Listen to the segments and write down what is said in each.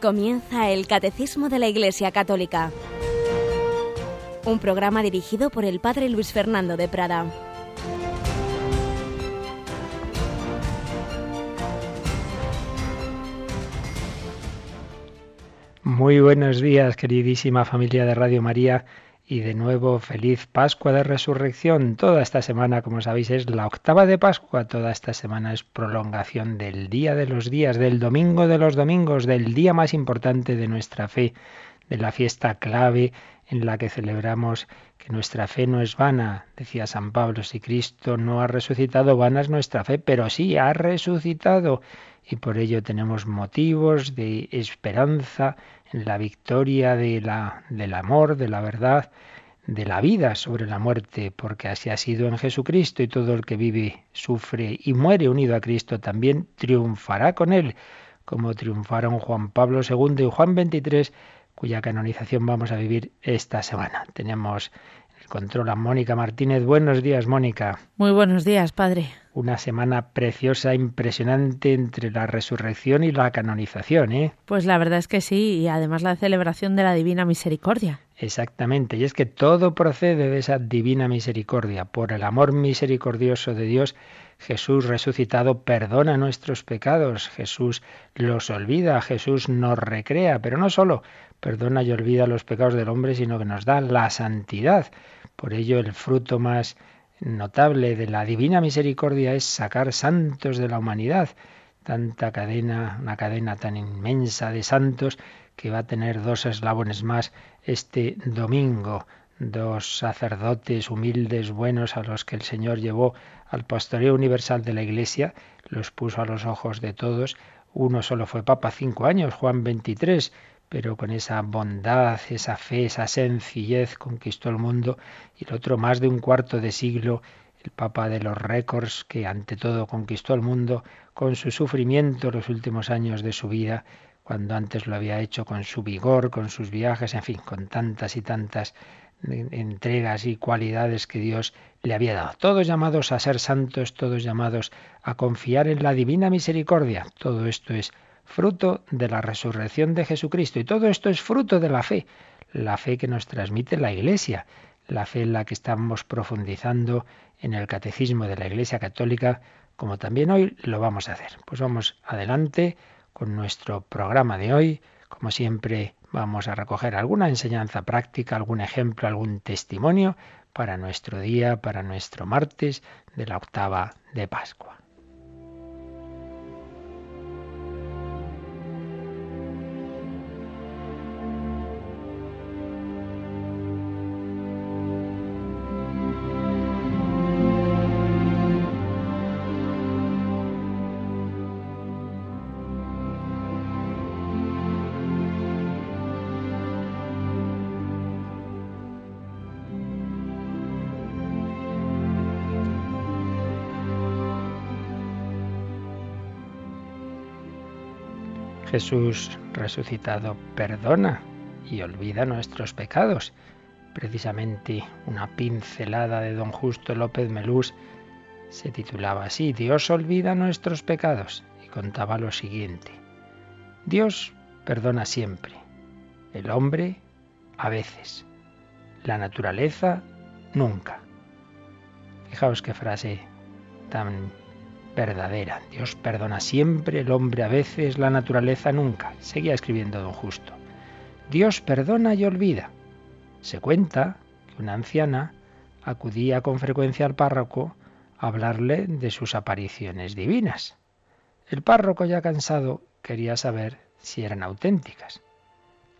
Comienza el Catecismo de la Iglesia Católica, un programa dirigido por el Padre Luis Fernando de Prada. Muy buenos días, queridísima familia de Radio María y de nuevo, feliz Pascua de Resurrección. Toda esta semana, como sabéis, es la octava de Pascua. Toda esta semana es prolongación del día de los días, del domingo de los domingos, del día más importante de nuestra fe, de la fiesta clave en la que celebramos que nuestra fe no es vana. Decía San Pablo, si Cristo no ha resucitado, vana es nuestra fe, pero sí ha resucitado. Y por ello tenemos motivos de esperanza la victoria de la, del amor, de la verdad, de la vida sobre la muerte, porque así ha sido en Jesucristo y todo el que vive, sufre y muere unido a Cristo también triunfará con él, como triunfaron Juan Pablo II y Juan XXIII, cuya canonización vamos a vivir esta semana. Tenemos el control a Mónica Martínez. Buenos días, Mónica. Muy buenos días, padre una semana preciosa, impresionante entre la resurrección y la canonización, ¿eh? Pues la verdad es que sí, y además la celebración de la Divina Misericordia. Exactamente, y es que todo procede de esa Divina Misericordia. Por el amor misericordioso de Dios, Jesús resucitado perdona nuestros pecados, Jesús los olvida, Jesús nos recrea, pero no solo perdona y olvida los pecados del hombre, sino que nos da la santidad. Por ello el fruto más notable de la divina misericordia es sacar santos de la humanidad. Tanta cadena, una cadena tan inmensa de santos que va a tener dos eslabones más este domingo. Dos sacerdotes humildes, buenos, a los que el Señor llevó al pastoreo universal de la Iglesia, los puso a los ojos de todos. Uno solo fue papa cinco años, Juan 23, pero con esa bondad, esa fe, esa sencillez conquistó el mundo y el otro más de un cuarto de siglo, el Papa de los récords que ante todo conquistó el mundo con su sufrimiento los últimos años de su vida, cuando antes lo había hecho con su vigor, con sus viajes, en fin, con tantas y tantas entregas y cualidades que Dios le había dado. Todos llamados a ser santos, todos llamados a confiar en la divina misericordia. Todo esto es fruto de la resurrección de Jesucristo. Y todo esto es fruto de la fe, la fe que nos transmite la Iglesia, la fe en la que estamos profundizando en el catecismo de la Iglesia Católica, como también hoy lo vamos a hacer. Pues vamos adelante con nuestro programa de hoy. Como siempre, vamos a recoger alguna enseñanza práctica, algún ejemplo, algún testimonio para nuestro día, para nuestro martes de la octava de Pascua. Jesús resucitado perdona y olvida nuestros pecados. Precisamente una pincelada de don Justo López Melús se titulaba así, Dios olvida nuestros pecados, y contaba lo siguiente. Dios perdona siempre, el hombre a veces, la naturaleza nunca. Fijaos qué frase tan verdadera. Dios perdona siempre, el hombre a veces, la naturaleza nunca. Seguía escribiendo don Justo. Dios perdona y olvida. Se cuenta que una anciana acudía con frecuencia al párroco a hablarle de sus apariciones divinas. El párroco, ya cansado, quería saber si eran auténticas.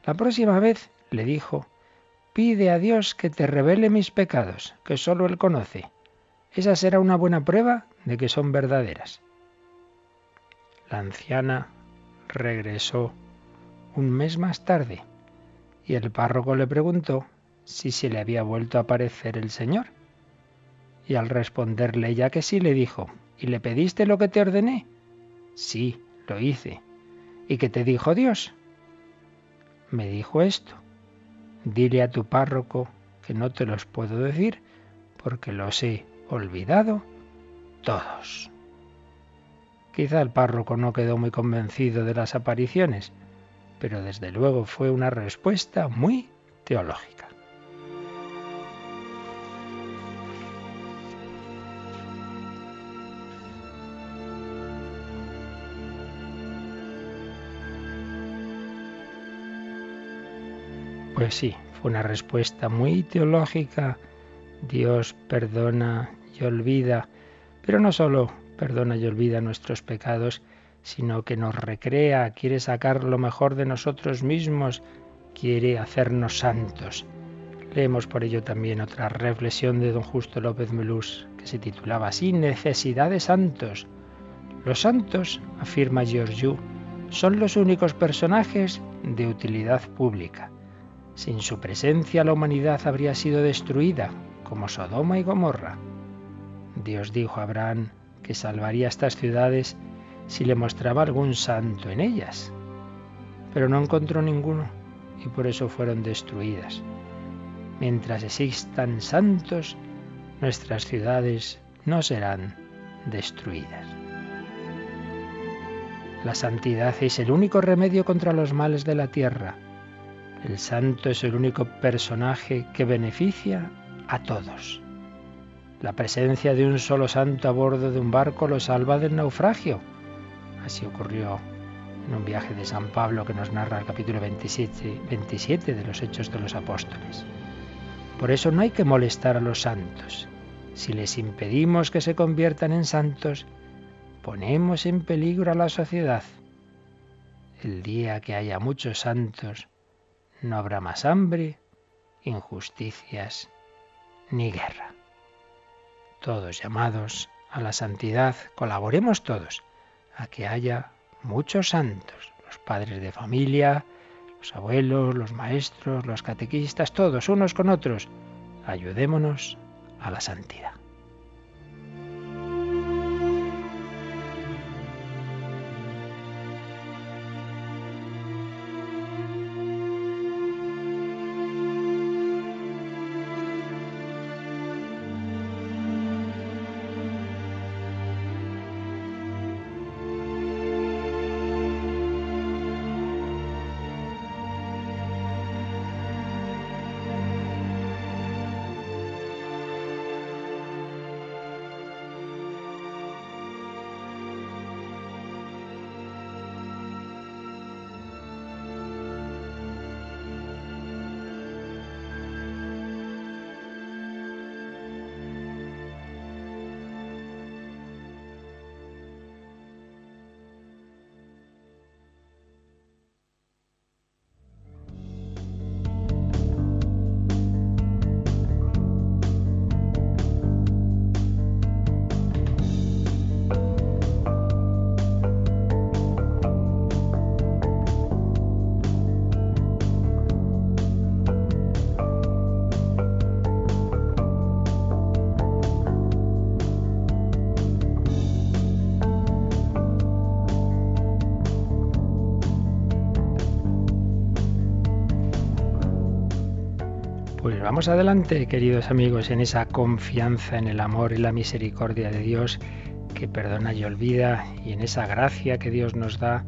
La próxima vez le dijo, pide a Dios que te revele mis pecados, que sólo Él conoce. Esa será una buena prueba de que son verdaderas. La anciana regresó un mes más tarde y el párroco le preguntó si se le había vuelto a aparecer el Señor. Y al responderle ya que sí, le dijo, ¿y le pediste lo que te ordené? Sí, lo hice. ¿Y qué te dijo Dios? Me dijo esto, dile a tu párroco que no te los puedo decir porque los he olvidado todos. Quizá el párroco no quedó muy convencido de las apariciones, pero desde luego fue una respuesta muy teológica. Pues sí, fue una respuesta muy teológica. Dios perdona y olvida, pero no solo perdona y olvida nuestros pecados, sino que nos recrea, quiere sacar lo mejor de nosotros mismos, quiere hacernos santos. Leemos por ello también otra reflexión de don Justo López Melús, que se titulaba así, Necesidad de santos. Los santos, afirma Giorgio, son los únicos personajes de utilidad pública. Sin su presencia la humanidad habría sido destruida, como Sodoma y Gomorra. Dios dijo a Abraham que salvaría estas ciudades si le mostraba algún santo en ellas. Pero no encontró ninguno y por eso fueron destruidas. Mientras existan santos, nuestras ciudades no serán destruidas. La santidad es el único remedio contra los males de la tierra. El santo es el único personaje que beneficia a todos. La presencia de un solo santo a bordo de un barco lo salva del naufragio Así ocurrió en un viaje de San Pablo que nos narra el capítulo 27, 27 de los Hechos de los Apóstoles. Por eso no hay que molestar a los santos. Si les impedimos que se conviertan en santos, ponemos en peligro a la sociedad. El día que haya muchos santos, no habrá más hambre, injusticias ni guerra. Todos llamados a la santidad, colaboremos todos a que haya muchos santos, los padres de familia, los abuelos, los maestros, los catequistas, todos unos con otros. Ayudémonos a la santidad. Vamos adelante, queridos amigos, en esa confianza en el amor y la misericordia de Dios que perdona y olvida y en esa gracia que Dios nos da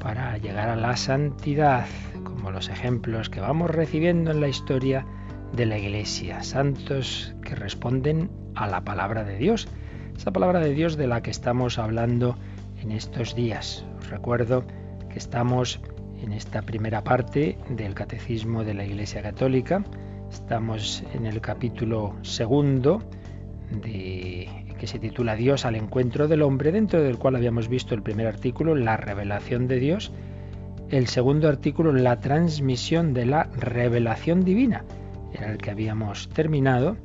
para llegar a la santidad, como los ejemplos que vamos recibiendo en la historia de la Iglesia, santos que responden a la palabra de Dios, esa palabra de Dios de la que estamos hablando en estos días. Os recuerdo que estamos en esta primera parte del Catecismo de la Iglesia Católica, Estamos en el capítulo segundo de, que se titula Dios al encuentro del hombre, dentro del cual habíamos visto el primer artículo, la revelación de Dios, el segundo artículo, la transmisión de la revelación divina, era el que habíamos terminado.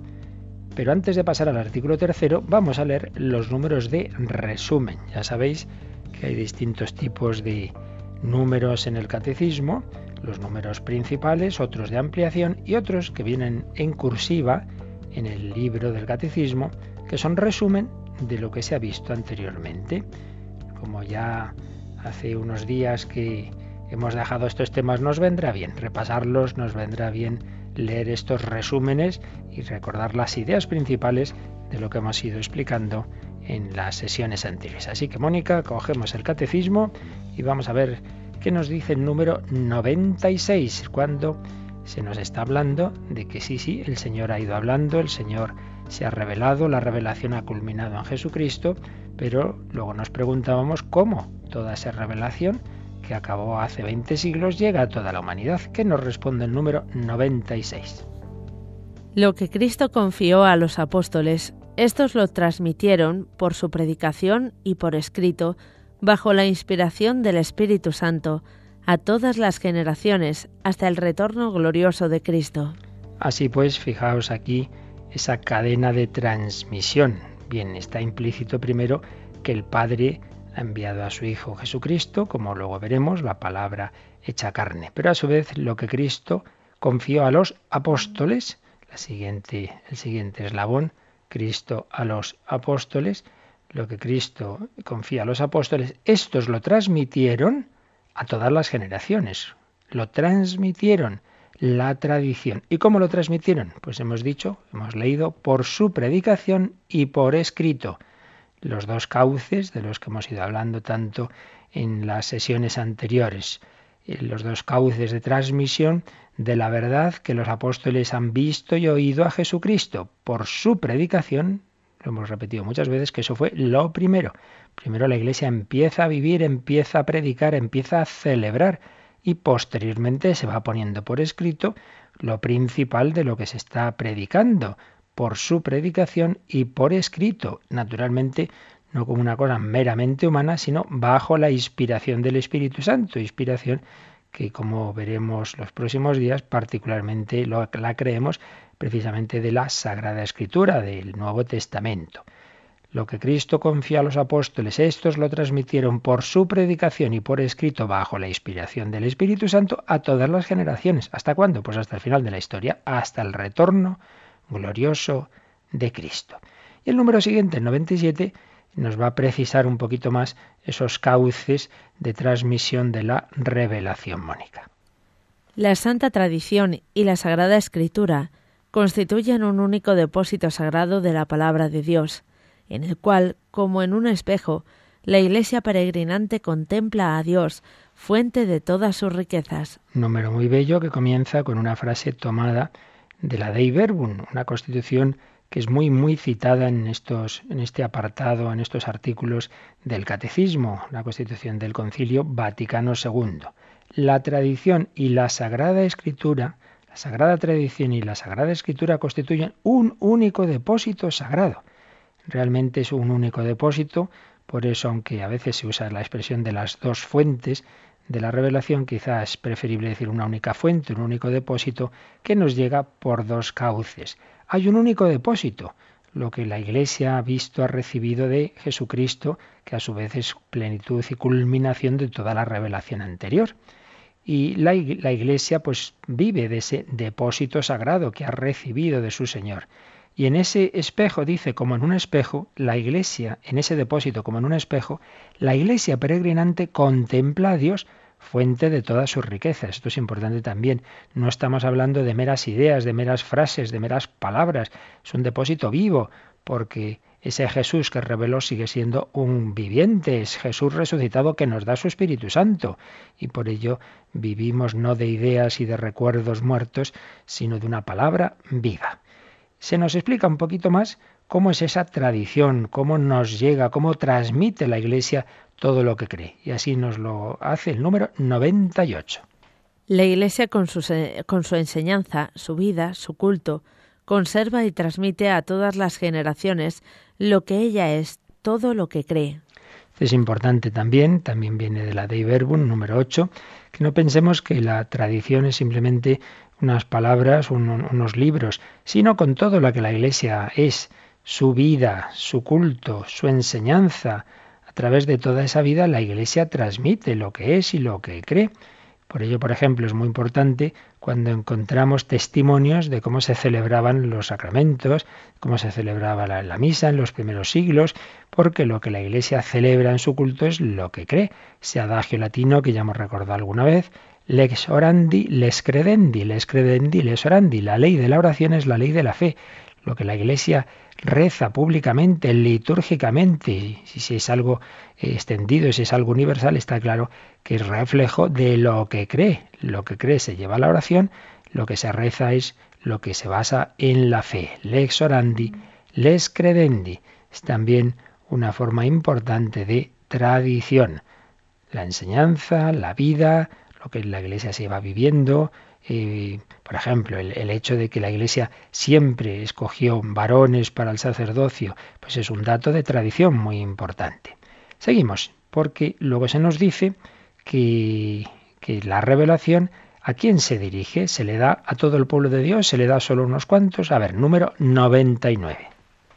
Pero antes de pasar al artículo tercero, vamos a leer los números de resumen. Ya sabéis que hay distintos tipos de números en el catecismo los números principales, otros de ampliación y otros que vienen en cursiva en el libro del catecismo, que son resumen de lo que se ha visto anteriormente. Como ya hace unos días que hemos dejado estos temas, nos vendrá bien repasarlos, nos vendrá bien leer estos resúmenes y recordar las ideas principales de lo que hemos ido explicando en las sesiones anteriores. Así que Mónica, cogemos el catecismo y vamos a ver que nos dice el número 96, cuando se nos está hablando de que sí, sí, el Señor ha ido hablando, el Señor se ha revelado, la revelación ha culminado en Jesucristo, pero luego nos preguntábamos cómo toda esa revelación que acabó hace 20 siglos llega a toda la humanidad. ¿Qué nos responde el número 96? Lo que Cristo confió a los apóstoles, estos lo transmitieron por su predicación y por escrito, bajo la inspiración del Espíritu Santo, a todas las generaciones, hasta el retorno glorioso de Cristo. Así pues, fijaos aquí esa cadena de transmisión. Bien, está implícito primero que el Padre ha enviado a su Hijo Jesucristo, como luego veremos, la palabra hecha carne. Pero a su vez lo que Cristo confió a los apóstoles, la siguiente, el siguiente eslabón, Cristo a los apóstoles, lo que Cristo confía a los apóstoles, estos lo transmitieron a todas las generaciones, lo transmitieron la tradición. ¿Y cómo lo transmitieron? Pues hemos dicho, hemos leído, por su predicación y por escrito los dos cauces de los que hemos ido hablando tanto en las sesiones anteriores, eh, los dos cauces de transmisión de la verdad que los apóstoles han visto y oído a Jesucristo por su predicación, lo hemos repetido muchas veces que eso fue lo primero. Primero la iglesia empieza a vivir, empieza a predicar, empieza a celebrar y posteriormente se va poniendo por escrito lo principal de lo que se está predicando, por su predicación y por escrito, naturalmente no como una cosa meramente humana, sino bajo la inspiración del Espíritu Santo, inspiración que como veremos los próximos días, particularmente la creemos precisamente de la Sagrada Escritura, del Nuevo Testamento. Lo que Cristo confía a los apóstoles, estos lo transmitieron por su predicación y por escrito bajo la inspiración del Espíritu Santo a todas las generaciones. ¿Hasta cuándo? Pues hasta el final de la historia, hasta el retorno glorioso de Cristo. Y el número siguiente, el 97, nos va a precisar un poquito más esos cauces de transmisión de la revelación mónica. La Santa Tradición y la Sagrada Escritura constituyen un único depósito sagrado de la palabra de Dios, en el cual, como en un espejo, la Iglesia peregrinante contempla a Dios, fuente de todas sus riquezas. Número muy bello que comienza con una frase tomada de la Dei Verbum, una constitución que es muy muy citada en estos en este apartado, en estos artículos del Catecismo, la Constitución del Concilio Vaticano II. La tradición y la Sagrada Escritura, la Sagrada Tradición y la Sagrada Escritura constituyen un único depósito sagrado. Realmente es un único depósito, por eso aunque a veces se usa la expresión de las dos fuentes, de la revelación, quizás es preferible decir una única fuente, un único depósito, que nos llega por dos cauces. Hay un único depósito, lo que la Iglesia ha visto, ha recibido de Jesucristo, que a su vez es plenitud y culminación de toda la revelación anterior. Y la, Iglesia pues vive de ese depósito sagrado que ha recibido de su Señor. Y en ese espejo, dice, como en un espejo, la iglesia, en ese depósito como en un espejo, la iglesia peregrinante contempla a Dios, fuente de todas sus riquezas. Esto es importante también. No estamos hablando de meras ideas, de meras frases, de meras palabras. Es un depósito vivo, porque ese Jesús que reveló sigue siendo un viviente, es Jesús resucitado que nos da su Espíritu Santo. Y por ello vivimos no de ideas y de recuerdos muertos, sino de una palabra viva se nos explica un poquito más cómo es esa tradición, cómo nos llega, cómo transmite la Iglesia todo lo que cree. Y así nos lo hace el número 98. La Iglesia con su, con su enseñanza, su vida, su culto, conserva y transmite a todas las generaciones lo que ella es, todo lo que cree. Es importante también, también viene de la Dei Verbum número 8, que no pensemos que la tradición es simplemente unas palabras, unos libros, sino con todo lo que la Iglesia es, su vida, su culto, su enseñanza. A través de toda esa vida la Iglesia transmite lo que es y lo que cree. Por ello, por ejemplo, es muy importante cuando encontramos testimonios de cómo se celebraban los sacramentos, cómo se celebraba la, misa en los primeros siglos, porque lo que la Iglesia celebra en su culto es lo que cree. Ese adagio latino que ya hemos recordado alguna vez, lex orandi, les credendi, les credendi, les orandi. La ley de la oración es la ley de la fe. Lo que la Iglesia reza públicamente, litúrgicamente, si es algo extendido, si es algo universal, está claro que es reflejo de lo que cree. Lo que cree se lleva a la oración, lo que se reza es lo que se basa en la fe. Lex orandi, les credendi. Es también una forma importante de tradición. La enseñanza, la vida, lo que la Iglesia se va viviendo, por ejemplo, el, hecho de que la Iglesia siempre escogió varones para el sacerdocio, pues es un dato de tradición muy importante. Seguimos, porque luego se nos dice que, que la revelación ¿A quién se dirige? ¿Se le da a todo el pueblo de Dios? ¿Se le da solo unos cuantos? A ver, número 99.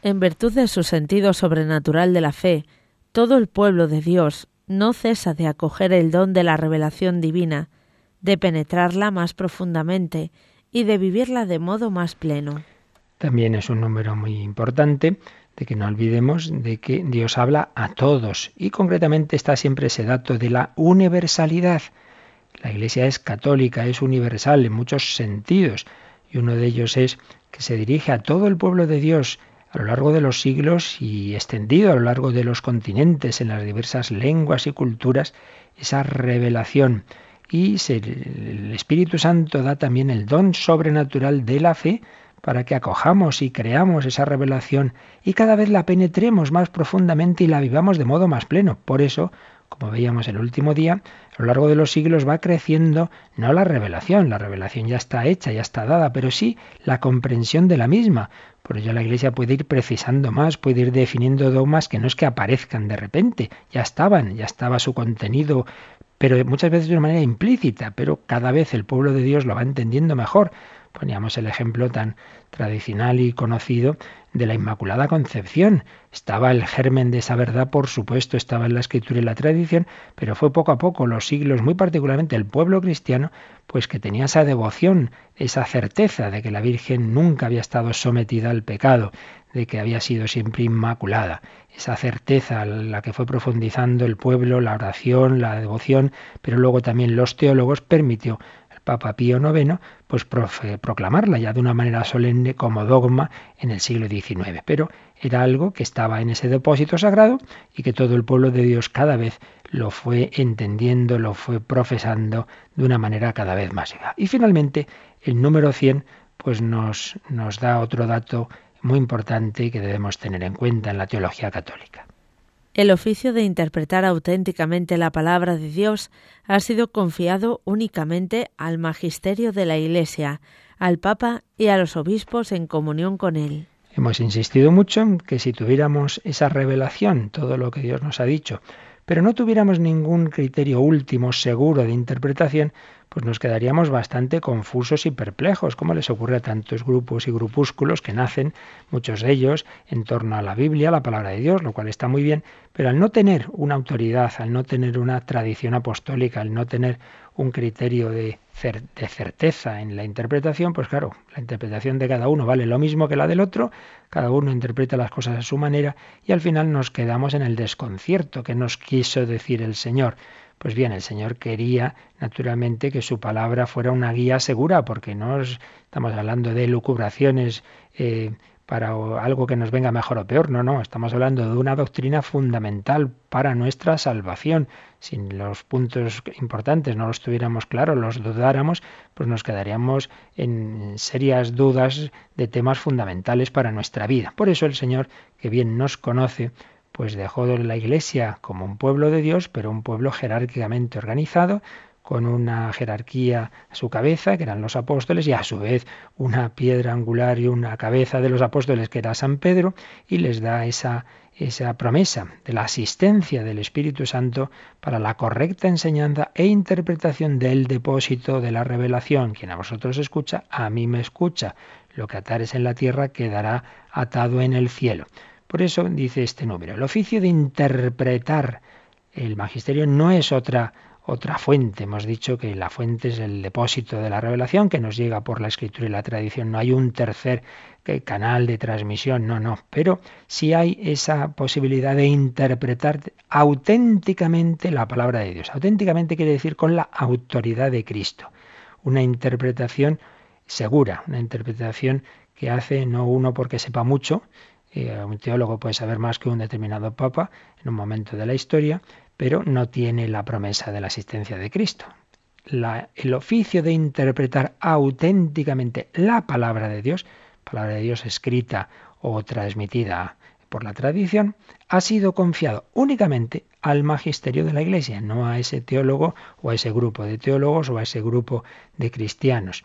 En virtud de su sentido sobrenatural de la fe, todo el pueblo de Dios no cesa de acoger el don de la revelación divina, de penetrarla más profundamente y de vivirla de modo más pleno. También es un número muy importante de que no olvidemos de que Dios habla a todos y concretamente está siempre ese dato de la universalidad. La Iglesia es católica, es universal en muchos sentidos y uno de ellos es que se dirige a todo el pueblo de Dios a lo largo de los siglos y extendido a lo largo de los continentes en las diversas lenguas y culturas esa revelación y el Espíritu Santo da también el don sobrenatural de la fe para que acojamos y creamos esa revelación y cada vez la penetremos más profundamente y la vivamos de modo más pleno. Por eso, como veíamos el último día, a lo largo de los siglos va creciendo no la revelación, la revelación ya está hecha, ya está dada, pero sí la comprensión de la misma. Por ello la Iglesia puede ir precisando más, puede ir definiendo dogmas que no es que aparezcan de repente, ya estaban, ya estaba su contenido pero muchas veces de una manera implícita, pero cada vez el pueblo de Dios lo va entendiendo mejor. Poníamos el ejemplo tan tradicional y conocido de la Inmaculada Concepción. Estaba el germen de esa verdad, por supuesto, estaba en la escritura y la tradición, pero fue poco a poco, los siglos, muy particularmente el pueblo cristiano, pues que tenía esa devoción, esa certeza de que la Virgen nunca había estado sometida al pecado, de que había sido siempre inmaculada. Esa certeza la que fue profundizando el pueblo, la oración, la devoción, pero luego también los teólogos permitió Papa Pío IX, pues proclamarla ya de una manera solemne como dogma en el siglo XIX. Pero era algo que estaba en ese depósito sagrado y que todo el pueblo de Dios cada vez lo fue entendiendo, lo fue profesando de una manera cada vez más. Y finalmente, el número 100 pues nos, nos da otro dato muy importante que debemos tener en cuenta en la teología católica. El oficio de interpretar auténticamente la palabra de Dios ha sido confiado únicamente al magisterio de la Iglesia, al Papa y a los obispos en comunión con él. Hemos insistido mucho en que si tuviéramos esa revelación, todo lo que Dios nos ha dicho, pero no tuviéramos ningún criterio último seguro de interpretación, pues nos quedaríamos bastante confusos y perplejos, como les ocurre a tantos grupos y grupúsculos que nacen, muchos de ellos, en torno a la Biblia, la palabra de Dios, lo cual está muy bien, pero al no tener una autoridad, al no tener una tradición apostólica, al no tener un criterio de, de, certeza en la interpretación, pues claro, la interpretación de cada uno vale lo mismo que la del otro, cada uno interpreta las cosas a su manera y al final nos quedamos en el desconcierto que nos quiso decir el Señor. Pues bien, el Señor quería naturalmente que su palabra fuera una guía segura, porque no estamos hablando de lucubraciones eh, para algo que nos venga mejor o peor, no, no, estamos hablando de una doctrina fundamental para nuestra salvación. Si los puntos importantes no los tuviéramos claros, los dudáramos, pues nos quedaríamos en serias dudas de temas fundamentales para nuestra vida. Por eso el Señor, que bien nos conoce, pues dejó la Iglesia como un pueblo de Dios, pero un pueblo jerárquicamente organizado, con una jerarquía a su cabeza, que eran los apóstoles, y a su vez una piedra angular y una cabeza de los apóstoles, que era San Pedro, y les da esa, esa promesa de la asistencia del Espíritu Santo para la correcta enseñanza e interpretación del depósito de la revelación. Quien a vosotros escucha, a mí me escucha. Lo que atares en la tierra quedará atado en el cielo. Por eso dice este número, el oficio de interpretar el magisterio no es otra otra fuente. Hemos dicho que la fuente es el depósito de la revelación que nos llega por la escritura y la tradición. No hay un tercer canal de transmisión, no, no. Pero sí hay esa posibilidad de interpretar auténticamente la palabra de Dios. Auténticamente quiere decir con la autoridad de Cristo. Una interpretación segura, una interpretación que hace no uno porque sepa mucho, eh, un teólogo puede saber más que un determinado papa en un momento de la historia, pero no tiene la promesa de la asistencia de Cristo. el oficio de interpretar auténticamente la palabra de Dios, palabra de Dios escrita o transmitida por la tradición, ha sido confiado únicamente al magisterio de la Iglesia, no a ese teólogo o a ese grupo de teólogos o a ese grupo de cristianos.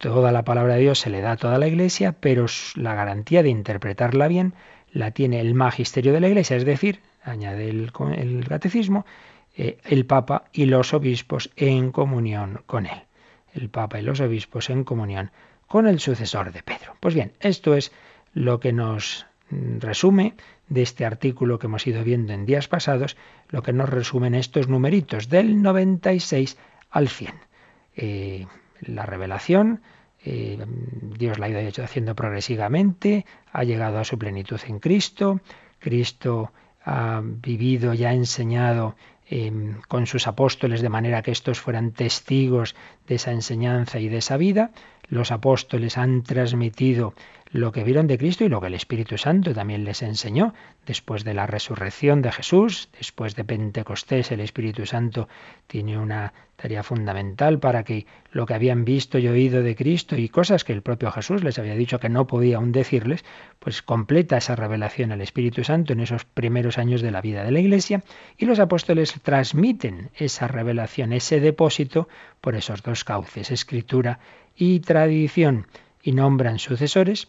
Toda la palabra de Dios se le da a toda la Iglesia, pero la garantía de interpretarla bien la tiene el magisterio de la Iglesia, es decir, añade el, catecismo, eh, el Papa y los obispos en comunión con él. El Papa y los obispos en comunión con el sucesor de Pedro. Pues bien, esto es lo que nos mm, resume de este artículo que hemos ido viendo en días pasados, lo que nos resumen estos numeritos del 96 al 100. Eh, la revelación, eh, Dios la ha ido haciendo progresivamente, ha llegado a su plenitud en Cristo, Cristo ha vivido y ha enseñado em, con sus apóstoles de manera que estos fueran testigos de esa enseñanza y de esa vida. Los apóstoles han transmitido lo que vieron de Cristo y lo que el Espíritu Santo también les enseñó. Después de la resurrección de Jesús, después de Pentecostés, el Espíritu Santo tiene una tarea fundamental para que lo que habían visto y oído de Cristo y cosas que el propio Jesús les había dicho que no podía aún decirles, pues completa esa revelación al Espíritu Santo en esos primeros años de la vida de la Iglesia y los apóstoles transmiten esa revelación, ese depósito por esos dos cauces, escritura y tradición, y nombran sucesores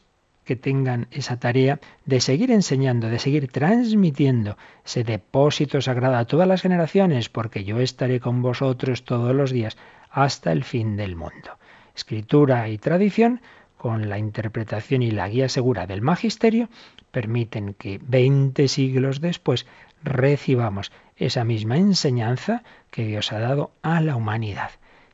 que tengan esa tarea de seguir enseñando, de seguir transmitiendo ese depósito sagrado a todas las generaciones, porque yo estaré con vosotros todos los días hasta el fin del mundo. Escritura y tradición, con la interpretación y la guía segura del magisterio, permiten que veinte siglos después recibamos esa misma enseñanza que Dios ha dado a la humanidad.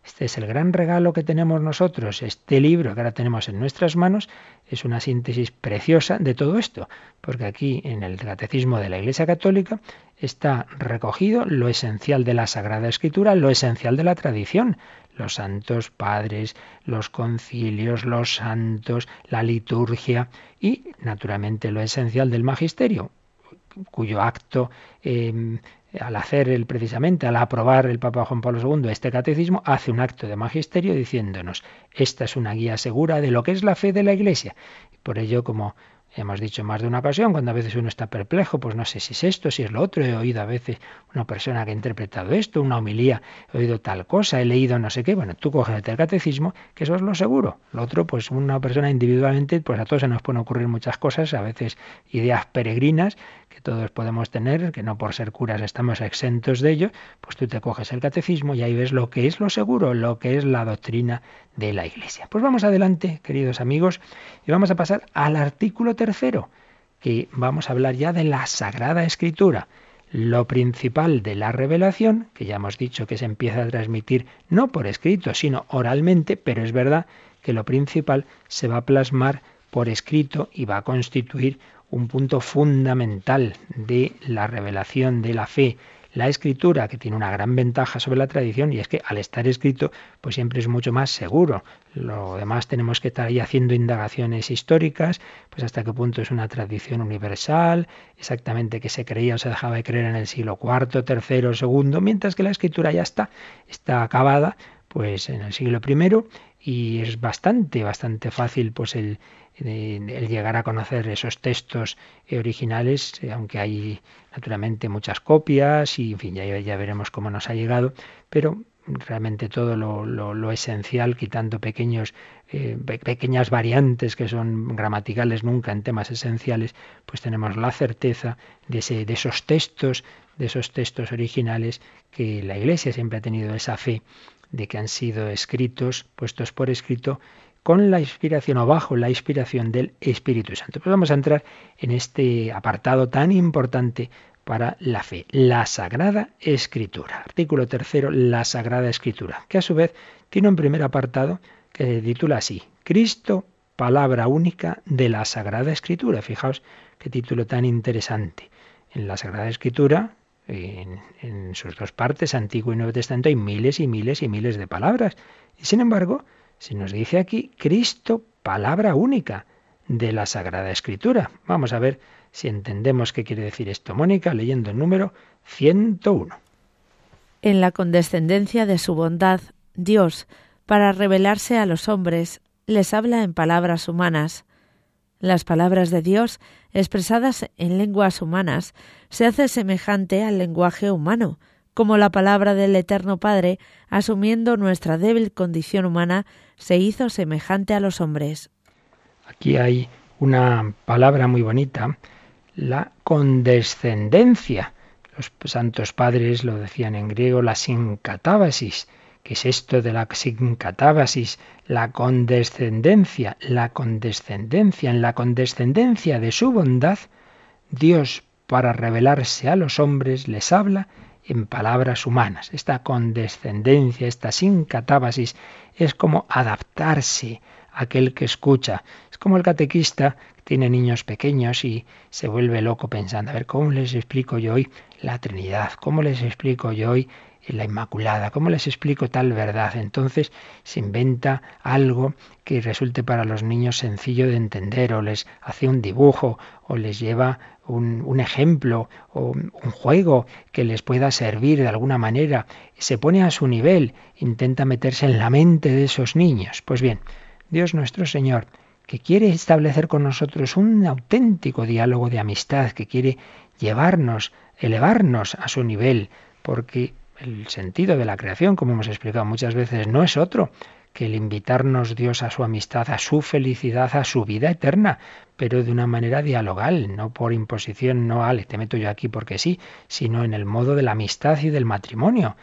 Este es el gran regalo que tenemos nosotros. Este libro que ahora tenemos en nuestras manos es una síntesis preciosa de todo esto, porque aquí en el Catecismo de la Iglesia Católica está recogido lo esencial de la Sagrada Escritura, lo esencial de la tradición, los santos padres, los concilios, los santos, la liturgia y, naturalmente, lo esencial del magisterio, cuyo acto em, al hacer el, precisamente, al aprobar el Papa Juan Pablo II este catecismo, hace un acto de magisterio diciéndonos, esta es una guía segura de lo que es la fe de la Iglesia. Por ello, como Hemos dicho más de una ocasión, cuando a veces uno está perplejo, pues no sé si es esto, si es lo otro. He oído a veces una persona que ha interpretado esto, una homilía, he oído tal cosa, he leído no sé qué. Bueno, tú coges el catecismo, que eso es lo seguro. Lo otro, pues una persona individualmente, pues a todos se nos pueden ocurrir muchas cosas, a veces ideas peregrinas todos podemos tener, que no por ser curas estamos exentos de ello, pues tú te coges el catecismo y ahí ves lo que es lo seguro, lo que es la doctrina de la Iglesia. Pues vamos adelante, queridos amigos, y vamos a pasar al artículo tercero, que vamos a hablar ya de la Sagrada Escritura. Lo principal de la revelación, que ya hemos dicho que se empieza a transmitir no por escrito, sino oralmente, pero es verdad que lo principal se va a plasmar por escrito y va a constituir un punto fundamental de la revelación de la fe la escritura, que tiene una gran ventaja sobre la tradición, y es que al estar escrito, pues siempre es mucho más seguro. Lo demás tenemos que estar ahí haciendo indagaciones históricas, pues hasta qué punto es una tradición universal, exactamente que se creía o se dejaba de creer en el siglo IV, III, II, mientras que la escritura ya está, está acabada, pues en el siglo I, y es bastante, bastante fácil pues el, el llegar a conocer esos textos originales, eh, aunque hay naturalmente muchas copias y en fin, ya, ya veremos cómo nos ha llegado, pero realmente todo lo, lo, esencial, quitando pequeños, eh, pequeñas variantes que son gramaticales nunca en temas esenciales, pues tenemos la certeza de, ese, de esos textos, de esos textos originales que la Iglesia siempre ha tenido esa fe de que han sido escritos, puestos por escrito, con la inspiración o bajo la inspiración del Espíritu Santo. Pues vamos a entrar en este apartado tan importante para la fe, la Sagrada Escritura. Artículo tercero, la Sagrada Escritura, que a su vez tiene un primer apartado que se titula así, Cristo, palabra única de la Sagrada Escritura. Fijaos qué título tan interesante. En la Sagrada Escritura, en, sus dos partes, Antiguo y Nuevo Testamento, hay miles y miles y miles de palabras. Y sin embargo, Se nos dice aquí Cristo, palabra única de la Sagrada Escritura. Vamos a ver si entendemos qué quiere decir esto. Mónica, leyendo el número 101. En la condescendencia de su bondad, Dios, para revelarse a los hombres, les habla en palabras humanas. Las palabras de Dios, expresadas en lenguas humanas, se hace semejante al lenguaje humano, como la palabra del Eterno Padre, asumiendo nuestra débil condición humana, se hizo semejante a los hombres. Aquí hay una palabra muy bonita, la condescendencia. Los santos padres lo decían en griego, la sincatábasis. ¿Qué es esto de la sincatábasis? La condescendencia, la condescendencia. En la condescendencia de su bondad, Dios, para revelarse a los hombres, les habla en palabras humanas. Esta condescendencia, esta sincatábasis, es como adaptarse a aquel que escucha. Es como el catequista que tiene niños pequeños y se vuelve loco pensando, a ver, ¿cómo les explico yo hoy la Trinidad? ¿Cómo les explico yo hoy la Inmaculada. ¿Cómo les explico tal verdad? Entonces se inventa algo que resulte para los niños sencillo de entender, o les hace un dibujo, o les lleva un, un, ejemplo, o un juego que les pueda servir de alguna manera. Se pone a su nivel, intenta meterse en la mente de esos niños. Pues bien, Dios nuestro Señor, que quiere establecer con nosotros un auténtico diálogo de amistad, que quiere llevarnos, elevarnos a su nivel, porque el sentido de la creación, como hemos explicado muchas veces, no es otro que el invitarnos Dios a su amistad, a su felicidad, a su vida eterna, pero de una manera dialogal, no por imposición, no, ale, te meto yo aquí porque sí, sino en el modo de la amistad y del matrimonio.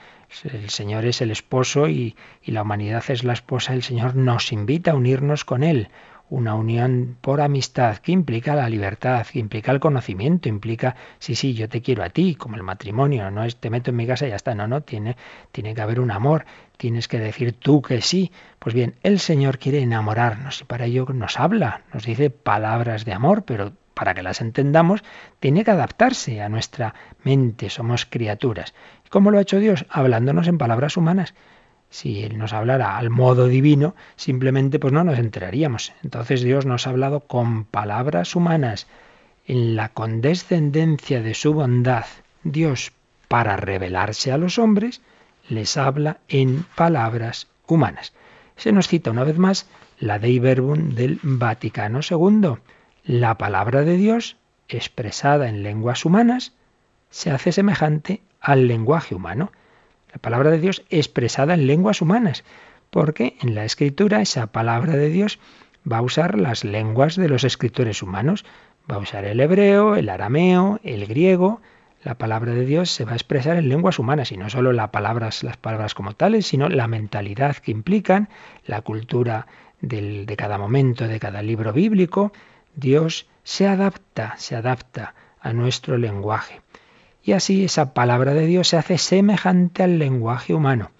El Señor es el esposo y, y la humanidad es la esposa, el Señor nos invita a unirnos con Él, una unión por amistad que implica la libertad, que implica el conocimiento, implica, sí, sí, yo te quiero a ti, como el matrimonio, no es te meto en mi casa y ya está, no, no, tiene, tiene que haber un amor, tienes que decir tú que sí. Pues bien, el Señor quiere enamorarnos y para ello nos habla, nos dice palabras de amor, pero para que las entendamos, tiene que adaptarse a nuestra mente, somos criaturas. ¿Cómo lo ha hecho Dios? Hablándonos en palabras humanas si Él nos hablara al modo divino, simplemente pues no nos enteraríamos. Entonces Dios nos ha hablado con palabras humanas, en la condescendencia de su bondad. Dios, para revelarse a los hombres, les habla en palabras humanas. Se nos cita una vez más la Dei Verbum del Vaticano II. La palabra de Dios, expresada en lenguas humanas, se hace semejante al lenguaje humano la palabra de Dios expresada en lenguas humanas, porque en la escritura esa palabra de Dios va a usar las lenguas de los escritores humanos, va a usar el hebreo, el arameo, el griego, la palabra de Dios se va a expresar en lenguas humanas y no solo las palabras, las palabras como tales, sino la mentalidad que implican, la cultura del, de cada momento, de cada libro bíblico. Dios se adapta, se adapta a nuestro lenguaje. Y así esa palabra de Dios se hace semejante al lenguaje humano.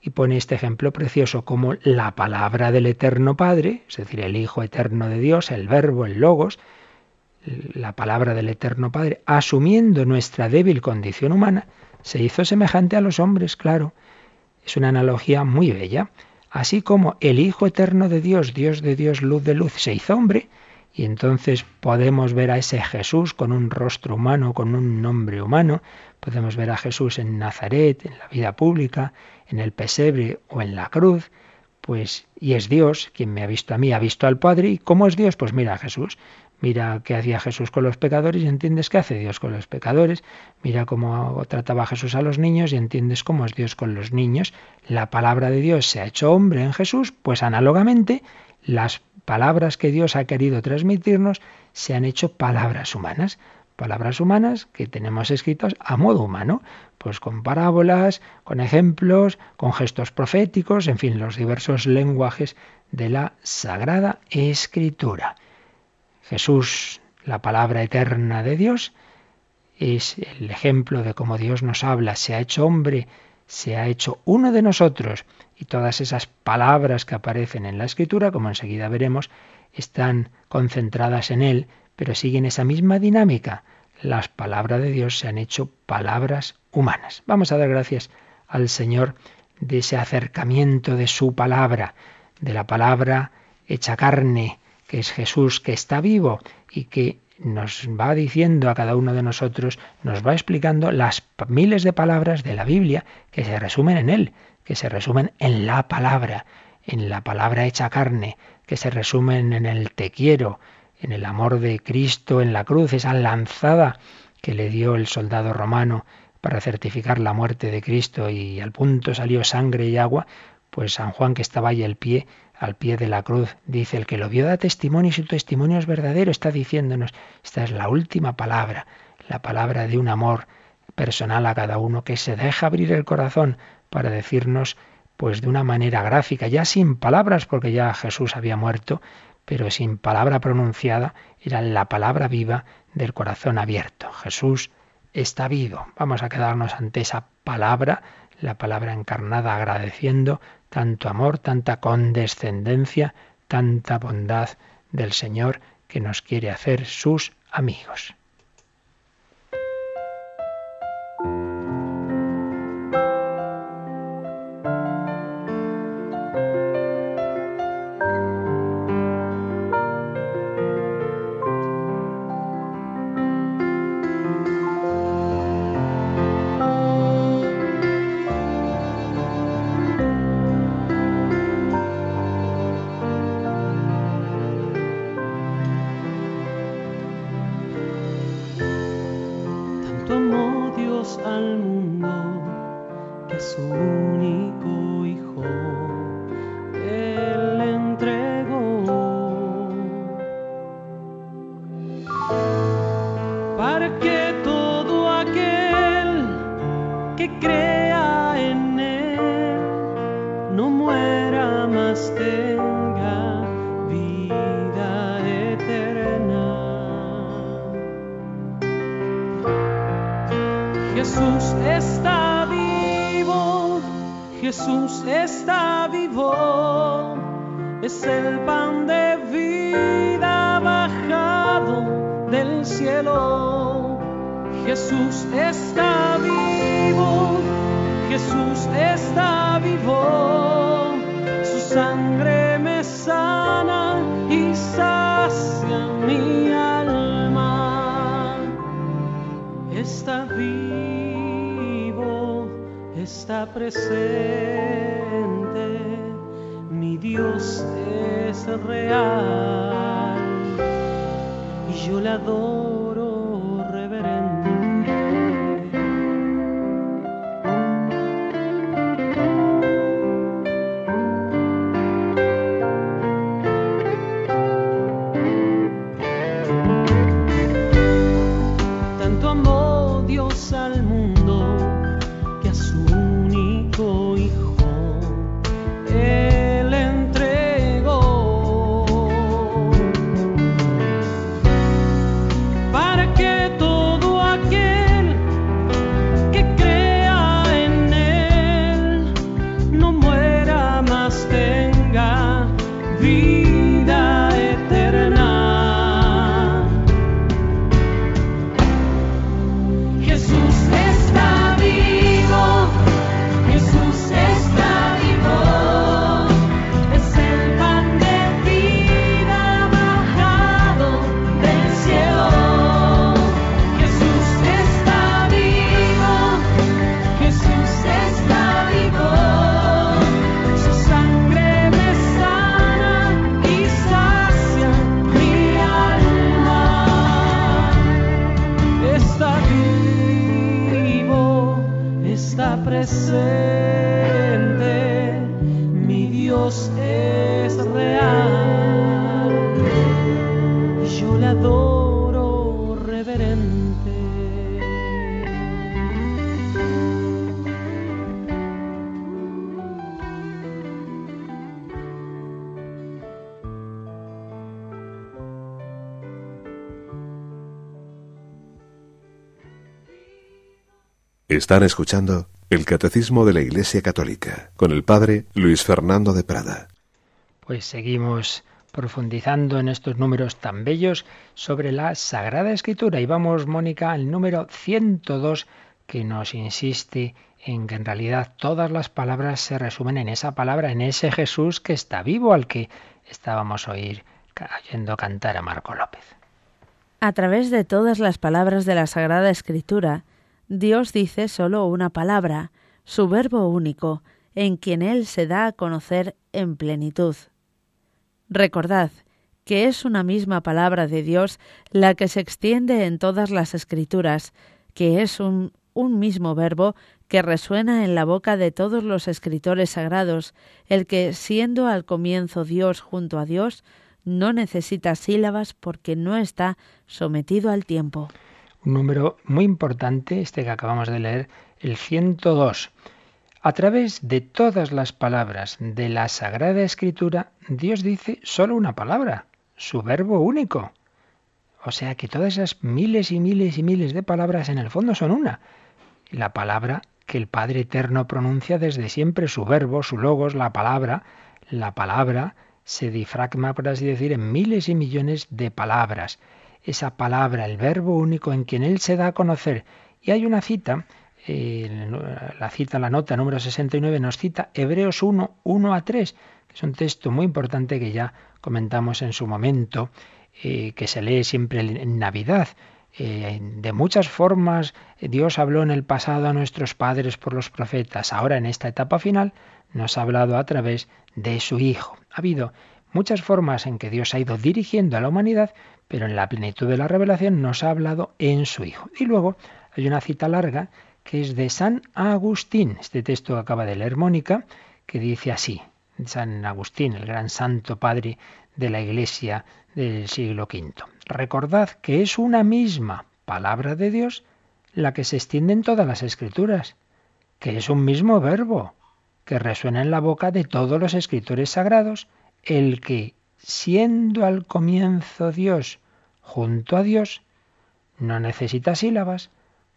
Y pone este ejemplo precioso como la palabra del Eterno Padre, es decir, el Hijo Eterno de Dios, el Verbo, el Logos, la palabra del Eterno Padre, asumiendo nuestra débil condición humana, se hizo semejante a los hombres, claro. Es una analogía muy bella. Así como el Hijo Eterno de Dios, Dios de Dios, luz de luz, se hizo hombre, y entonces podemos ver a ese Jesús con un rostro humano, con un nombre humano. Podemos ver a Jesús en Nazaret, en la vida pública, en el pesebre o en la cruz. Pues, y es Dios, quien me ha visto a mí, ha visto al Padre. ¿Y cómo es Dios? Pues mira a Jesús. Mira qué hacía Jesús con los pecadores y entiendes qué hace Dios con los pecadores. Mira cómo trataba Jesús a los niños y entiendes cómo es Dios con los niños. La palabra de Dios se ha hecho hombre en Jesús, pues análogamente las palabras que Dios ha querido transmitirnos se han hecho palabras humanas. Palabras humanas que tenemos escritas a modo humano, pues con parábolas, con ejemplos, con gestos proféticos, en fin, los diversos lenguajes de la Sagrada Escritura. Jesús, la palabra eterna de Dios, es el ejemplo de cómo Dios nos habla, se ha hecho hombre, se ha hecho uno de nosotros y todas esas palabras que aparecen en la escritura, como enseguida veremos, están concentradas en él, pero siguen esa misma dinámica. Las palabras de Dios se han hecho palabras humanas. Vamos a dar gracias al Señor de ese acercamiento de su palabra, de la palabra hecha carne, que es Jesús, que está vivo y que nos va diciendo a cada uno de nosotros, nos va explicando las miles de palabras de la Biblia que se resumen en Él, que se resumen en la palabra, en la palabra hecha carne, que se resumen en el te quiero, en el amor de Cristo en la cruz, esa lanzada que le dio el soldado romano para certificar la muerte de Cristo y al punto salió sangre y agua, pues San Juan que estaba ahí al pie, al pie de la cruz, dice, el que lo vio da testimonio y su testimonio es verdadero, está diciéndonos, esta es la última palabra, la palabra de un amor personal a cada uno que se deja abrir el corazón para decirnos pues de una manera gráfica, ya sin palabras, porque ya Jesús había muerto, pero sin palabra pronunciada, era la palabra viva del corazón abierto. Jesús está vivo. Vamos a quedarnos ante esa palabra, la palabra encarnada, agradeciendo tanto amor, tanta condescendencia, tanta bondad del Señor que nos quiere hacer sus amigos. Están escuchando el Catecismo de la Iglesia Católica con el Padre Luis Fernando de Prada. Pues seguimos profundizando en estos números tan bellos sobre la Sagrada Escritura. Y vamos, Mónica, al número 102 que nos insiste en que en realidad todas las palabras se resumen en esa palabra, en ese Jesús que está vivo, al que estábamos oír oyendo cantar a Marco López. A través de todas las palabras de la Sagrada Escritura, Dios dice solo una palabra, su verbo único, en quien Él se da a conocer en plenitud. Recordad que es una misma palabra de Dios la que se extiende en todas las Escrituras, que es un, un mismo verbo que resuena en la boca de todos los escritores sagrados, el que, siendo al comienzo Dios junto a Dios, no necesita sílabas porque no está sometido al tiempo. Un número muy importante, este que acabamos de leer, el 102. A través de todas las palabras de la Sagrada Escritura, Dios dice solo una palabra, su verbo único. O sea que todas esas miles y miles y miles de palabras en el fondo son una. La palabra que el Padre Eterno pronuncia desde siempre, su verbo, su logos, la palabra, la palabra se difragma, por así decir, en miles y millones de palabras. Esa palabra, el verbo único en quien Él se da a conocer. Y hay una cita, la cita, la nota número 69, nos cita Hebreos 1, 1 a 3, que es un texto muy importante que ya comentamos en su momento, eh, que se lee siempre en Navidad. Eh, de muchas formas Dios habló en el pasado a nuestros padres por los profetas. Ahora en esta etapa final nos ha hablado a través de su Hijo. Ha habido muchas formas en que Dios ha ido dirigiendo a la humanidad, pero en la plenitud de la revelación nos ha hablado en su Hijo. Y luego hay una cita larga que es de San Agustín, este texto acaba de leer Mónica, que dice así, San Agustín, el gran santo padre de la Iglesia del siglo V. Recordad que es una misma palabra de Dios la que se extiende en todas las escrituras, que es un mismo verbo, que resuena en la boca de todos los escritores sagrados, el que, siendo al comienzo Dios junto a Dios, no necesita sílabas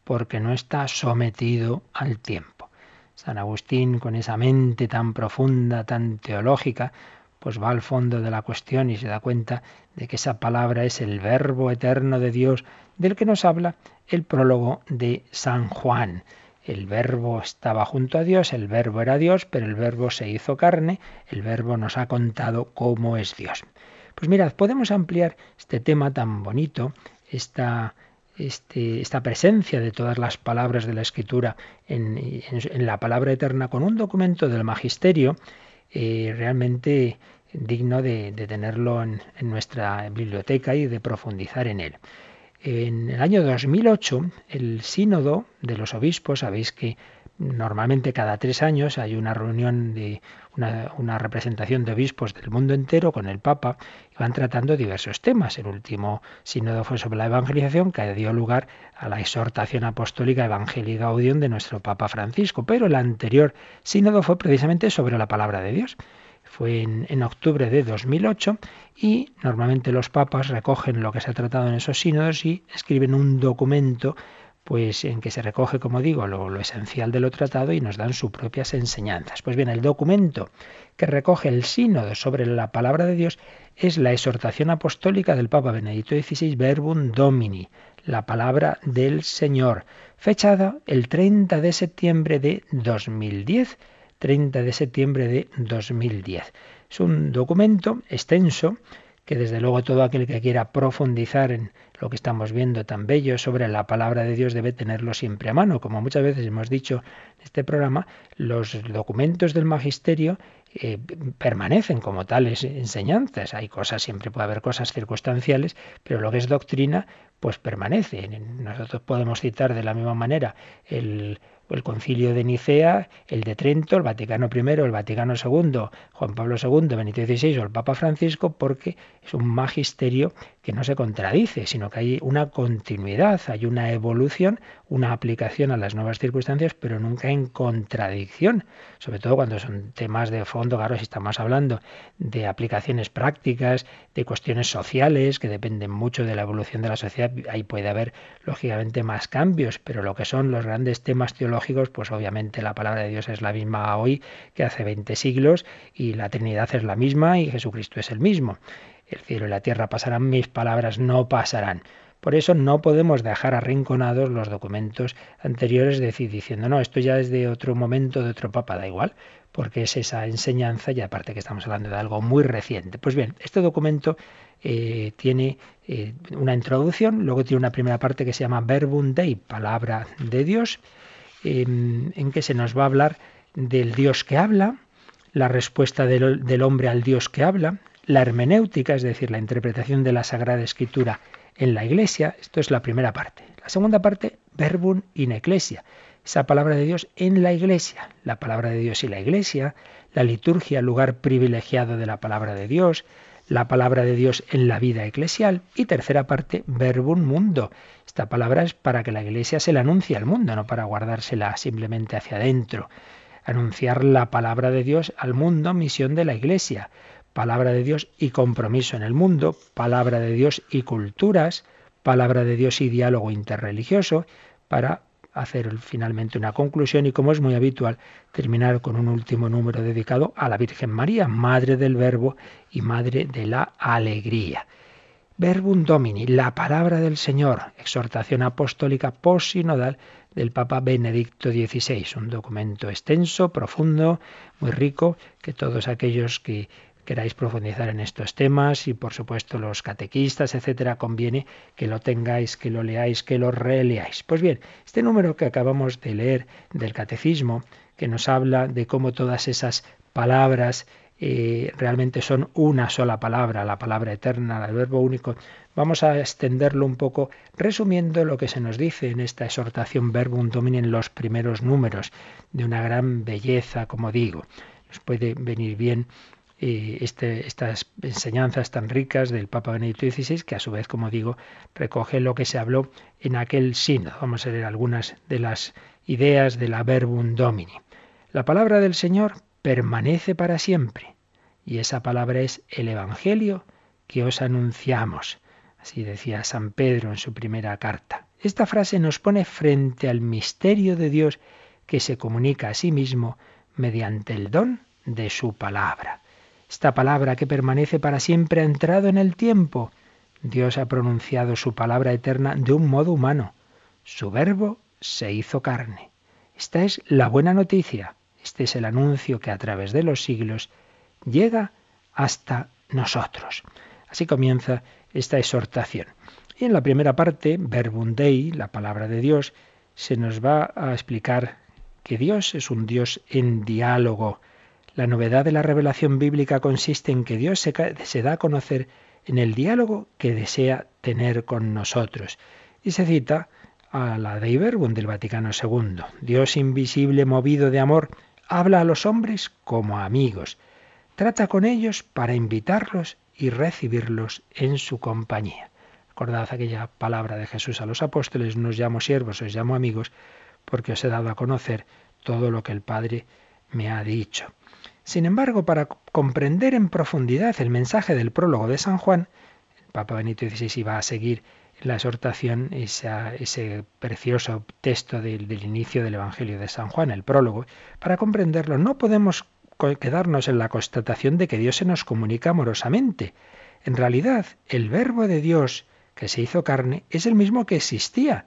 porque no está sometido al tiempo. San Agustín, con esa mente tan profunda, tan teológica, pues va al fondo de la cuestión y se da cuenta de que esa palabra es el verbo eterno de Dios del que nos habla el prólogo de San Juan. El verbo estaba junto a Dios, el verbo era Dios, pero el verbo se hizo carne, el verbo nos ha contado cómo es Dios. Pues mirad, podemos ampliar este tema tan bonito, esta, este, esta presencia de todas las palabras de la Escritura en, la palabra eterna con un documento del Magisterio eh, realmente digno de, tenerlo en, nuestra biblioteca y de profundizar en él. En el año 2008, el sínodo de los obispos, sabéis que normalmente cada tres años hay una reunión de una, representación de obispos del mundo entero con el Papa y van tratando diversos temas. El último sínodo fue sobre la evangelización que dio lugar a la exhortación apostólica Evangelii Gaudium de nuestro Papa Francisco, pero el anterior sínodo fue precisamente sobre la palabra de Dios fue en, octubre de 2008 y normalmente los papas recogen lo que se ha tratado en esos sínodos y escriben un documento pues en que se recoge, como digo, lo, lo, esencial de lo tratado y nos dan sus propias enseñanzas. Pues bien, el documento que recoge el sínodo sobre la palabra de Dios es la exhortación apostólica del Papa Benedicto XVI, Verbum Domini, la palabra del Señor, fechada el 30 de septiembre de 2010 30 de septiembre de 2010. Es un documento extenso que desde luego todo aquel que quiera profundizar en lo que estamos viendo tan bello sobre la palabra de Dios debe tenerlo siempre a mano. Como muchas veces hemos dicho en este programa, los documentos del magisterio eh, permanecen como tales enseñanzas. Hay cosas, siempre puede haber cosas circunstanciales, pero lo que es doctrina, pues permanece. Nosotros podemos citar de la misma manera el el concilio de Nicea, el de Trento, el Vaticano I, el Vaticano II, Juan Pablo II, Benito XVI o el Papa Francisco, porque es un magisterio que no se contradice, sino que hay una continuidad, hay una evolución, una aplicación a las nuevas circunstancias, pero nunca en contradicción, sobre todo cuando son temas de fondo, claro, si estamos hablando de aplicaciones prácticas, de cuestiones sociales que dependen mucho de la evolución de la sociedad, ahí puede haber lógicamente más cambios, pero lo que son los grandes temas teológicos, pues obviamente la palabra de Dios es la misma hoy que hace 20 siglos y la Trinidad es la misma y Jesucristo es el mismo. El cielo y la tierra pasarán, mis palabras no pasarán. Por eso no podemos dejar arrinconados los documentos anteriores, decir, diciendo, no, esto ya es de otro momento, de otro papa, da igual, porque es esa enseñanza y aparte que estamos hablando de algo muy reciente. Pues bien, este documento eh, tiene eh, una introducción, luego tiene una primera parte que se llama Verbum Dei, palabra de Dios, en que se nos va a hablar del Dios que habla, la respuesta del hombre al Dios que habla, la hermenéutica, es decir, la interpretación de la Sagrada Escritura en la Iglesia, esto es la primera parte. La segunda parte, verbum in ecclesia, esa palabra de Dios en la Iglesia, la palabra de Dios y la Iglesia, la liturgia, lugar privilegiado de la palabra de Dios, la palabra de Dios en la vida eclesial y tercera parte, verbum mundo. Esta palabra es para que la Iglesia se la anuncie al mundo, no para guardársela simplemente hacia adentro. Anunciar la palabra de Dios al mundo, misión de la Iglesia palabra de Dios y compromiso en el mundo, palabra de Dios y culturas, palabra de Dios y diálogo interreligioso, para hacer finalmente una conclusión y, como es muy habitual, terminar con un último número dedicado a la Virgen María, Madre del Verbo y Madre de la Alegría. Verbum Domini, la palabra del Señor, exhortación apostólica posinodal del Papa Benedicto XVI, un documento extenso, profundo, muy rico, que todos aquellos que queráis profundizar en estos temas y por supuesto los catequistas, etcétera, conviene que lo tengáis, que lo leáis, que lo releáis. Pues bien, este número que acabamos de leer del catecismo, que nos habla de cómo todas esas palabras eh, realmente son una sola palabra, la palabra eterna, el verbo único. Vamos a extenderlo un poco resumiendo lo que se nos dice en esta exhortación Verbum Domini en los primeros números, de una gran belleza, como digo. Nos puede venir bien este, estas enseñanzas tan ricas del Papa Benedicto XVI, que a su vez, como digo, recoge lo que se habló en aquel sínodo. Vamos a leer algunas de las ideas de la Verbum Domini. La palabra del Señor permanece para siempre, y esa palabra es el Evangelio que os anunciamos. Así decía San Pedro en su primera carta. Esta frase nos pone frente al misterio de Dios que se comunica a sí mismo mediante el don de su palabra. Esta palabra que permanece para siempre ha entrado en el tiempo. Dios ha pronunciado su palabra eterna de un modo humano. Su verbo se hizo carne. Esta es la buena noticia. Este es el anuncio que a través de los siglos llega hasta nosotros. Así comienza esta exhortación. Y en la primera parte, Verbum Dei, la palabra de Dios, se nos va a explicar que Dios es un Dios en diálogo, la novedad de la revelación bíblica consiste en que Dios se, da a conocer en el diálogo que desea tener con nosotros. Y se cita a la Dei Verbum del Vaticano II. Dios invisible, movido de amor, habla a los hombres como amigos. Trata con ellos para invitarlos y recibirlos en su compañía. Recordad aquella palabra de Jesús a los apóstoles, no os llamo siervos, os llamo amigos, porque os he dado a conocer todo lo que el Padre me ha dicho. Sin embargo, para comprender en profundidad el mensaje del prólogo de San Juan, el Papa Benito XVI iba a seguir la exhortación, ese precioso texto del, inicio del Evangelio de San Juan, el prólogo. Para comprenderlo, no podemos quedarnos en la constatación de que Dios se nos comunica amorosamente. En realidad, el verbo de Dios que se hizo carne es el mismo que existía.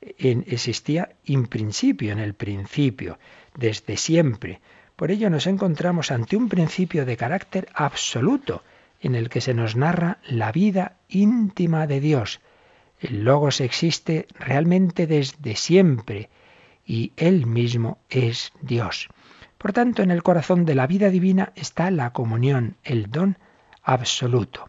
En, existía en principio, en el principio, desde siempre. Por ello nos encontramos ante un principio de carácter absoluto en el que se nos narra la vida íntima de Dios. El Logos existe realmente desde siempre y Él mismo es Dios. Por tanto, en el corazón de la vida divina está la comunión, el don absoluto.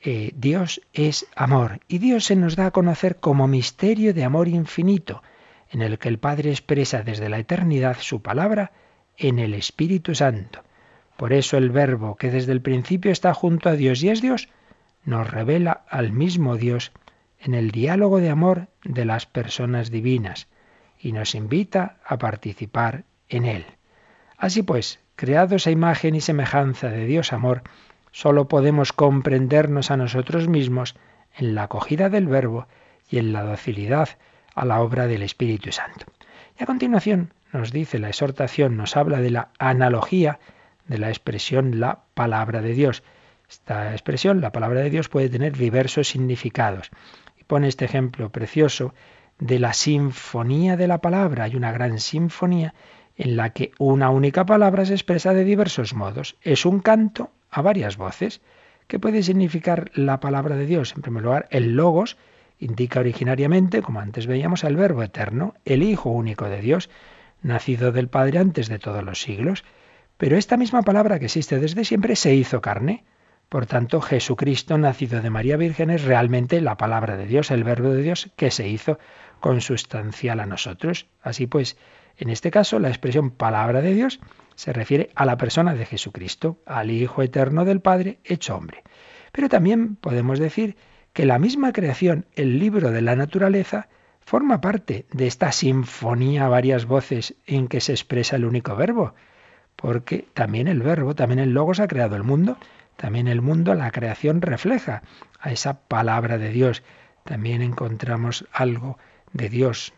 Eh, Dios es amor y Dios se nos da a conocer como misterio de amor infinito, en el que el Padre expresa desde la eternidad su palabra en el Espíritu Santo. Por eso el Verbo, que desde el principio está junto a Dios y es Dios, nos revela al mismo Dios en el diálogo de amor de las personas divinas y nos invita a participar en él. Así pues, creados a imagen y semejanza de Dios amor, sólo podemos comprendernos a nosotros mismos en la acogida del Verbo y en la docilidad a la obra del Espíritu Santo. Y a continuación nos dice la exhortación, nos habla de la analogía de la expresión la palabra de Dios. Esta expresión, la palabra de Dios, puede tener diversos significados. pone este ejemplo precioso de la sinfonía de la palabra. Hay una gran sinfonía en la que una única palabra se expresa de diversos modos. Es un canto a varias voces. ¿Qué puede significar la palabra de Dios? En primer lugar, el logos indica originariamente, como antes veíamos, al Verbo eterno, el Hijo único de Dios, nacido del Padre antes de todos los siglos. Pero esta misma palabra que existe desde siempre se hizo carne. Por tanto, Jesucristo, nacido de María Virgen, es realmente la palabra de Dios, el Verbo de Dios, que se hizo consustancial a nosotros. Así pues, en este caso, la expresión palabra de Dios se refiere a la persona de Jesucristo, al Hijo eterno del Padre, hecho hombre. Pero también podemos decir que la misma creación, el libro de la naturaleza, forma parte de esta sinfonía a varias voces en que se expresa el único verbo, porque también el verbo, también el logos ha creado el mundo, también el mundo, la creación refleja a esa palabra de Dios. También encontramos algo de Dios,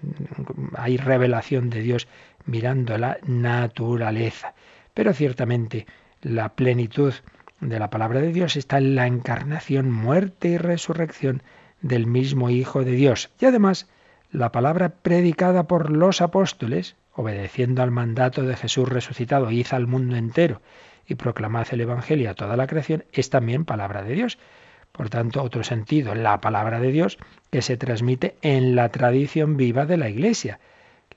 hay revelación de Dios mirando la naturaleza. Pero ciertamente la plenitud de la palabra de Dios está en la encarnación, muerte y resurrección del mismo Hijo de Dios. Y además, la palabra predicada por los apóstoles, obedeciendo al mandato de Jesús resucitado, hizo al mundo entero y proclamad el Evangelio a toda la creación, es también palabra de Dios. Por tanto, otro sentido, la palabra de Dios que se transmite en la tradición viva de la Iglesia,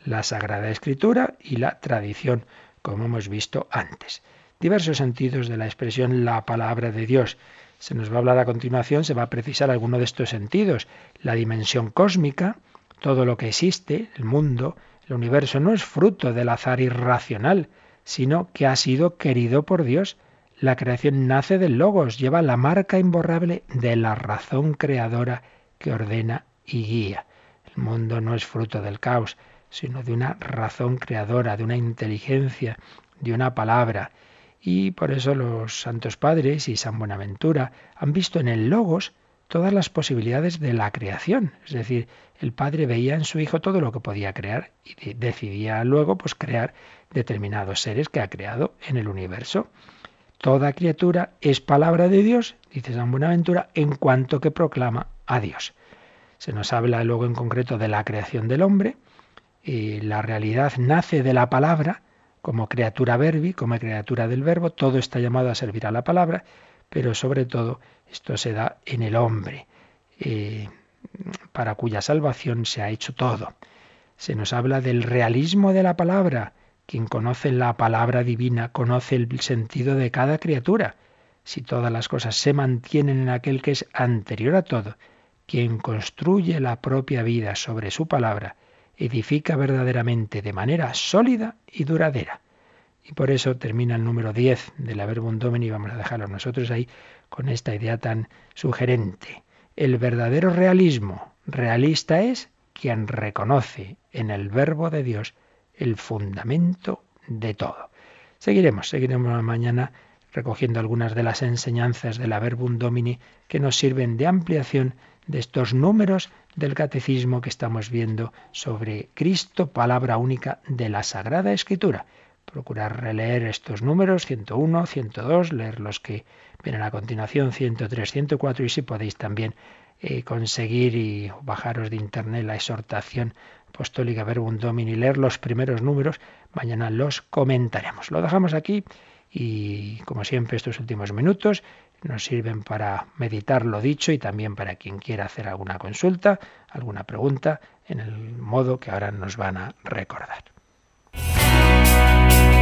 la Sagrada Escritura y la tradición, como hemos visto antes. Diversos sentidos de la expresión la palabra de Dios. Se nos va a hablar a continuación, se va a precisar alguno de estos sentidos. La dimensión cósmica, todo lo que existe, el mundo, el universo, no es fruto del azar irracional, sino que ha sido querido por Dios la creación nace del logos, lleva la marca imborrable de la razón creadora que ordena y guía. El mundo no es fruto del caos, sino de una razón creadora, de una inteligencia, de una palabra. Y por eso los santos padres y San Buenaventura han visto en el logos todas las posibilidades de la creación. Es decir, el padre veía en su hijo todo lo que podía crear y decidía luego pues crear determinados seres que ha creado en el universo. Toda criatura es palabra de Dios, dice San Buenaventura, en cuanto que proclama a Dios. Se nos habla luego en concreto de la creación del hombre. Y la realidad nace de la palabra, como criatura verbi, como criatura del verbo. Todo está llamado a servir a la palabra, pero sobre todo esto se da en el hombre, eh, para cuya salvación se ha hecho todo. Se nos habla del realismo de la palabra, quien conoce la palabra divina conoce el sentido de cada criatura. Si todas las cosas se mantienen en aquel que es anterior a todo, quien construye la propia vida sobre su palabra, edifica verdaderamente de manera sólida y duradera. Y por eso termina el número 10 de la Verbum Domini, vamos a dejarlo nosotros ahí con esta idea tan sugerente. El verdadero realismo realista es quien reconoce en el Verbo de Dios el fundamento de todo. Seguiremos, seguiremos mañana recogiendo algunas de las enseñanzas de la Verbum Domini que nos sirven de ampliación de estos números del catecismo que estamos viendo sobre Cristo, palabra única de la Sagrada Escritura. Procurar releer estos números 101, 102, leer los que vienen a continuación 103, 104 y si podéis también eh, conseguir y bajaros de internet la exhortación Apostólica Verbum Domini, leer los primeros números, mañana los comentaremos. Lo dejamos aquí y como siempre estos últimos minutos nos sirven para meditar lo dicho y también para quien quiera hacer alguna consulta, alguna pregunta, en el modo que ahora nos van a recordar.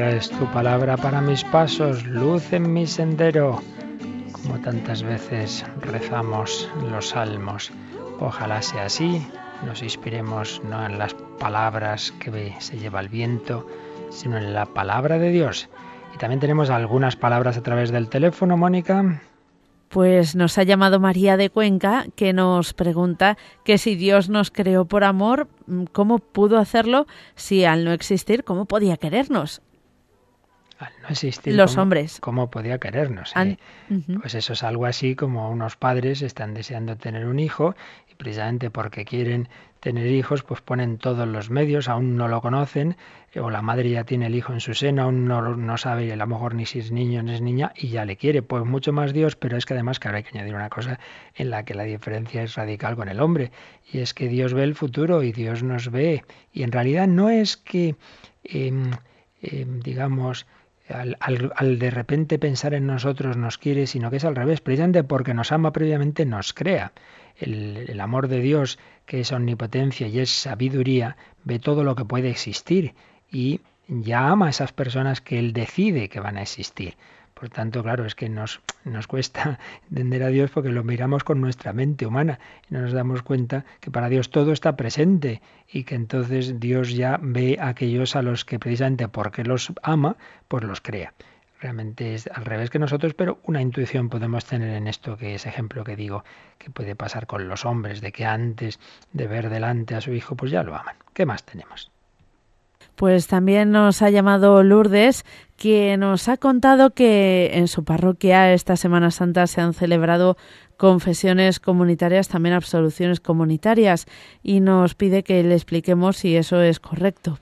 es tu palabra para mis pasos, luz en mi sendero. Como tantas veces rezamos los salmos. Ojalá sea así, nos inspiremos no en las palabras que se lleva el viento, sino en la palabra de Dios. Y también tenemos algunas palabras a través del teléfono, Mónica. Pues nos ha llamado María de Cuenca que nos pregunta que si Dios nos creó por amor, ¿cómo pudo hacerlo si al no existir, cómo podía querernos? Al no existir, Los ¿cómo- hombres. ¿Cómo podía querernos? Eh? Pues eso es algo así como unos padres están deseando tener un hijo y precisamente porque quieren tener hijos, pues ponen todos los medios, aún no lo conocen, eh, o la madre ya tiene el hijo en su seno, aún no, no sabe a lo mejor ni si es niño ni es niña y ya le quiere. Pues mucho más Dios, pero es que además que ahora hay que añadir una cosa en la que la diferencia es radical con el hombre, y es que Dios ve el futuro y Dios nos ve. Y en realidad no es que, em, em, digamos, al, al- de repente pensar en nosotros nos quiere, sino que es al revés, precisamente porque nos ama previamente nos crea. El, el amor de Dios, que es omnipotencia y es sabiduría, ve todo lo que puede existir y ya ama a esas personas que Él decide que van a existir. Por tanto, claro, es que nos, nos cuesta entender a Dios porque lo miramos con nuestra mente humana y no nos damos cuenta que para Dios todo está presente y que entonces Dios ya ve a aquellos a los que precisamente porque los ama, pues los crea. Realmente es al revés que nosotros, pero una intuición podemos tener en esto que es ejemplo que digo que puede pasar con los hombres, de que antes de ver delante a su hijo, pues ya lo aman. ¿Qué más tenemos? Pues también nos ha llamado Lourdes, que nos ha contado que en su parroquia esta Semana Santa se han celebrado confesiones comunitarias, también absoluciones comunitarias, y nos pide que le expliquemos si eso es correcto.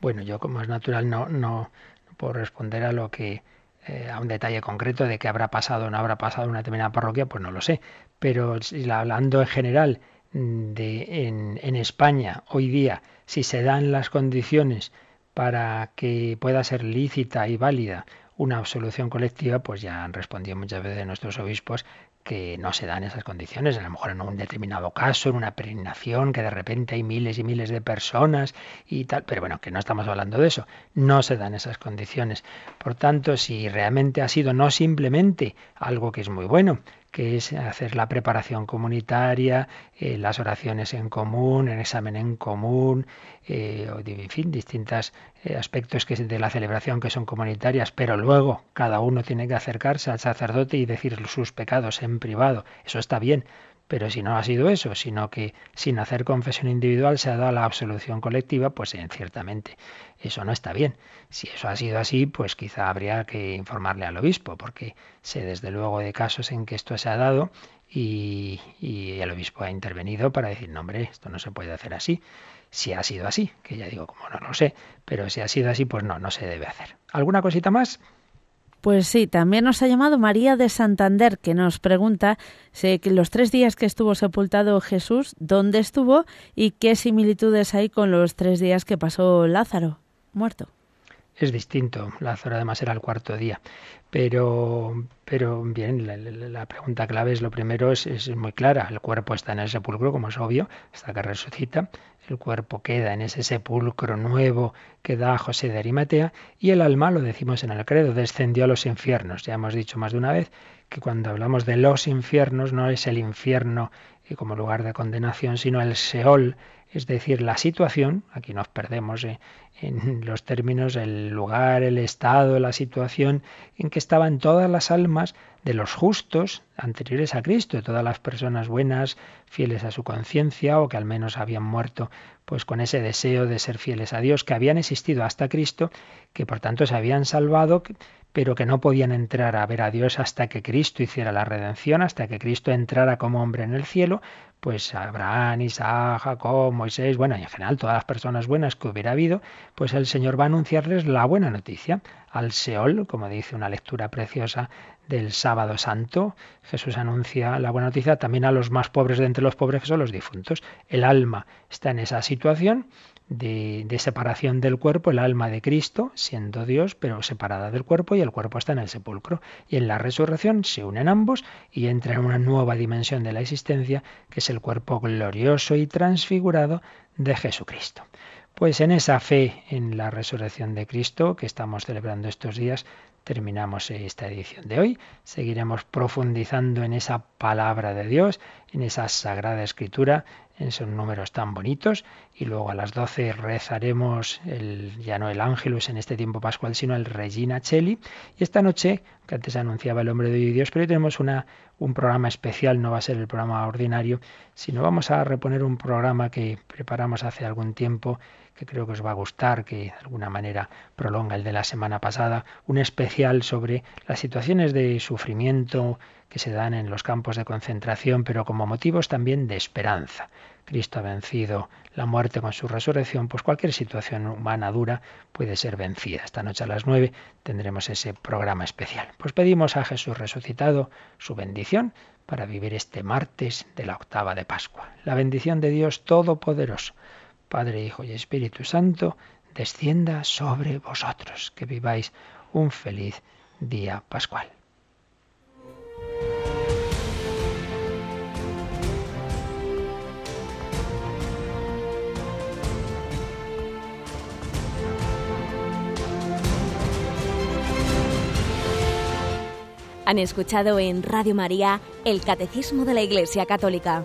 Bueno, yo como es natural no, no, puedo responder a lo que eh, a un detalle concreto de qué habrá pasado o no habrá pasado en una determinada parroquia, pues no lo sé. Pero hablando en general mm, de en, en España hoy día, si se dan las condiciones para que pueda ser lícita y válida una absolución colectiva, pues ya han respondido muchas veces nuestros obispos que no se dan esas condiciones, a lo mejor en un determinado caso, en una peregrinación, que de repente hay miles y miles de personas y tal, pero bueno, que no estamos hablando de eso, no se dan esas condiciones. Por tanto, si realmente ha sido no simplemente algo que es muy bueno, que es hacer la preparación comunitaria, eh, las oraciones en común, el examen en común, eh, en fin, distintos aspectos que de la celebración que son comunitarias, pero luego cada uno tiene que acercarse al sacerdote y decir sus pecados en privado. Eso está bien, pero si no ha sido eso, sino que sin hacer confesión individual se ha dado la absolución colectiva, pues ciertamente eso no está bien. Si eso ha sido así, pues quizá habría que informarle al obispo, porque sé desde luego de casos en que esto se ha dado y, y el obispo ha intervenido para decir, no hombre, esto no se puede hacer así. Si ha sido así, que ya digo, como no lo sé, pero si ha sido así, pues no, no se debe hacer. ¿Alguna cosita más? Pues sí, también nos ha llamado María de Santander, que nos pregunta si los tres días que estuvo sepultado Jesús, ¿dónde estuvo y qué similitudes hay con los tres días que pasó Lázaro, muerto? Es distinto, Lázaro además era el cuarto día. Pero, pero bien, la, la pregunta clave es lo primero, es, es, muy clara. El cuerpo está en el sepulcro, como es obvio, hasta que resucita. El cuerpo queda en ese sepulcro nuevo que da José de Arimatea. Y el alma, lo decimos en el credo, descendió a los infiernos. Ya hemos dicho más de una vez que cuando hablamos de los infiernos no es el infierno como lugar de condenación, sino el Seol, es decir, la situación, aquí nos perdemos eh, en los términos, el lugar, el estado, la situación en que estaban todas las almas de los justos anteriores a Cristo, todas las personas buenas, fieles a su conciencia o que al menos habían muerto pues con ese deseo de ser fieles a Dios, que habían existido hasta Cristo, que por tanto se habían salvado, pero que no podían entrar a ver a Dios hasta que Cristo hiciera la redención, hasta que Cristo entrara como hombre en el cielo, pues Abraham, Isaac, Jacob, Moisés, bueno, y en general todas las personas buenas que hubiera habido, pues el Señor va a anunciarles la buena noticia al Seol, como dice una lectura preciosa del sábado santo. Jesús anuncia la buena noticia también a los más pobres de entre los pobres, que son los difuntos. El alma está en esa situación de, separación del cuerpo, el alma de Cristo, siendo Dios, pero separada del cuerpo, y el cuerpo está en el sepulcro. Y en la resurrección se unen ambos y entra en una nueva dimensión de la existencia, que es el cuerpo glorioso y transfigurado de Jesucristo. Pues en esa fe en la resurrección de Cristo que estamos celebrando estos días, terminamos esta edición de hoy. Seguiremos profundizando en esa palabra de Dios, en esa sagrada escritura, en esos números tan bonitos. Y luego a las 12 rezaremos el, ya no el Ángelus en este tiempo pascual, sino el Regina Cheli. Y esta noche, que antes anunciaba el hombre de Dios, pero hoy tenemos un programa especial, no va a ser el programa ordinario, sino vamos a reponer un programa que preparamos hace algún tiempo que creo que os va a gustar, que de alguna manera prolonga el de la semana pasada, un especial sobre las situaciones de sufrimiento que se dan en los campos de concentración, pero como motivos también de esperanza. Cristo ha vencido la muerte con su resurrección, pues cualquier situación humana dura puede ser vencida. Esta noche a las nueve tendremos ese programa especial. Pues pedimos a Jesús resucitado su bendición para vivir este martes de la octava de Pascua. La bendición de Dios Todopoderoso. Padre, Hijo y Espíritu Santo, descienda sobre vosotros. Que viváis un feliz día pascual. Han escuchado en Radio María el Catecismo de la Iglesia Católica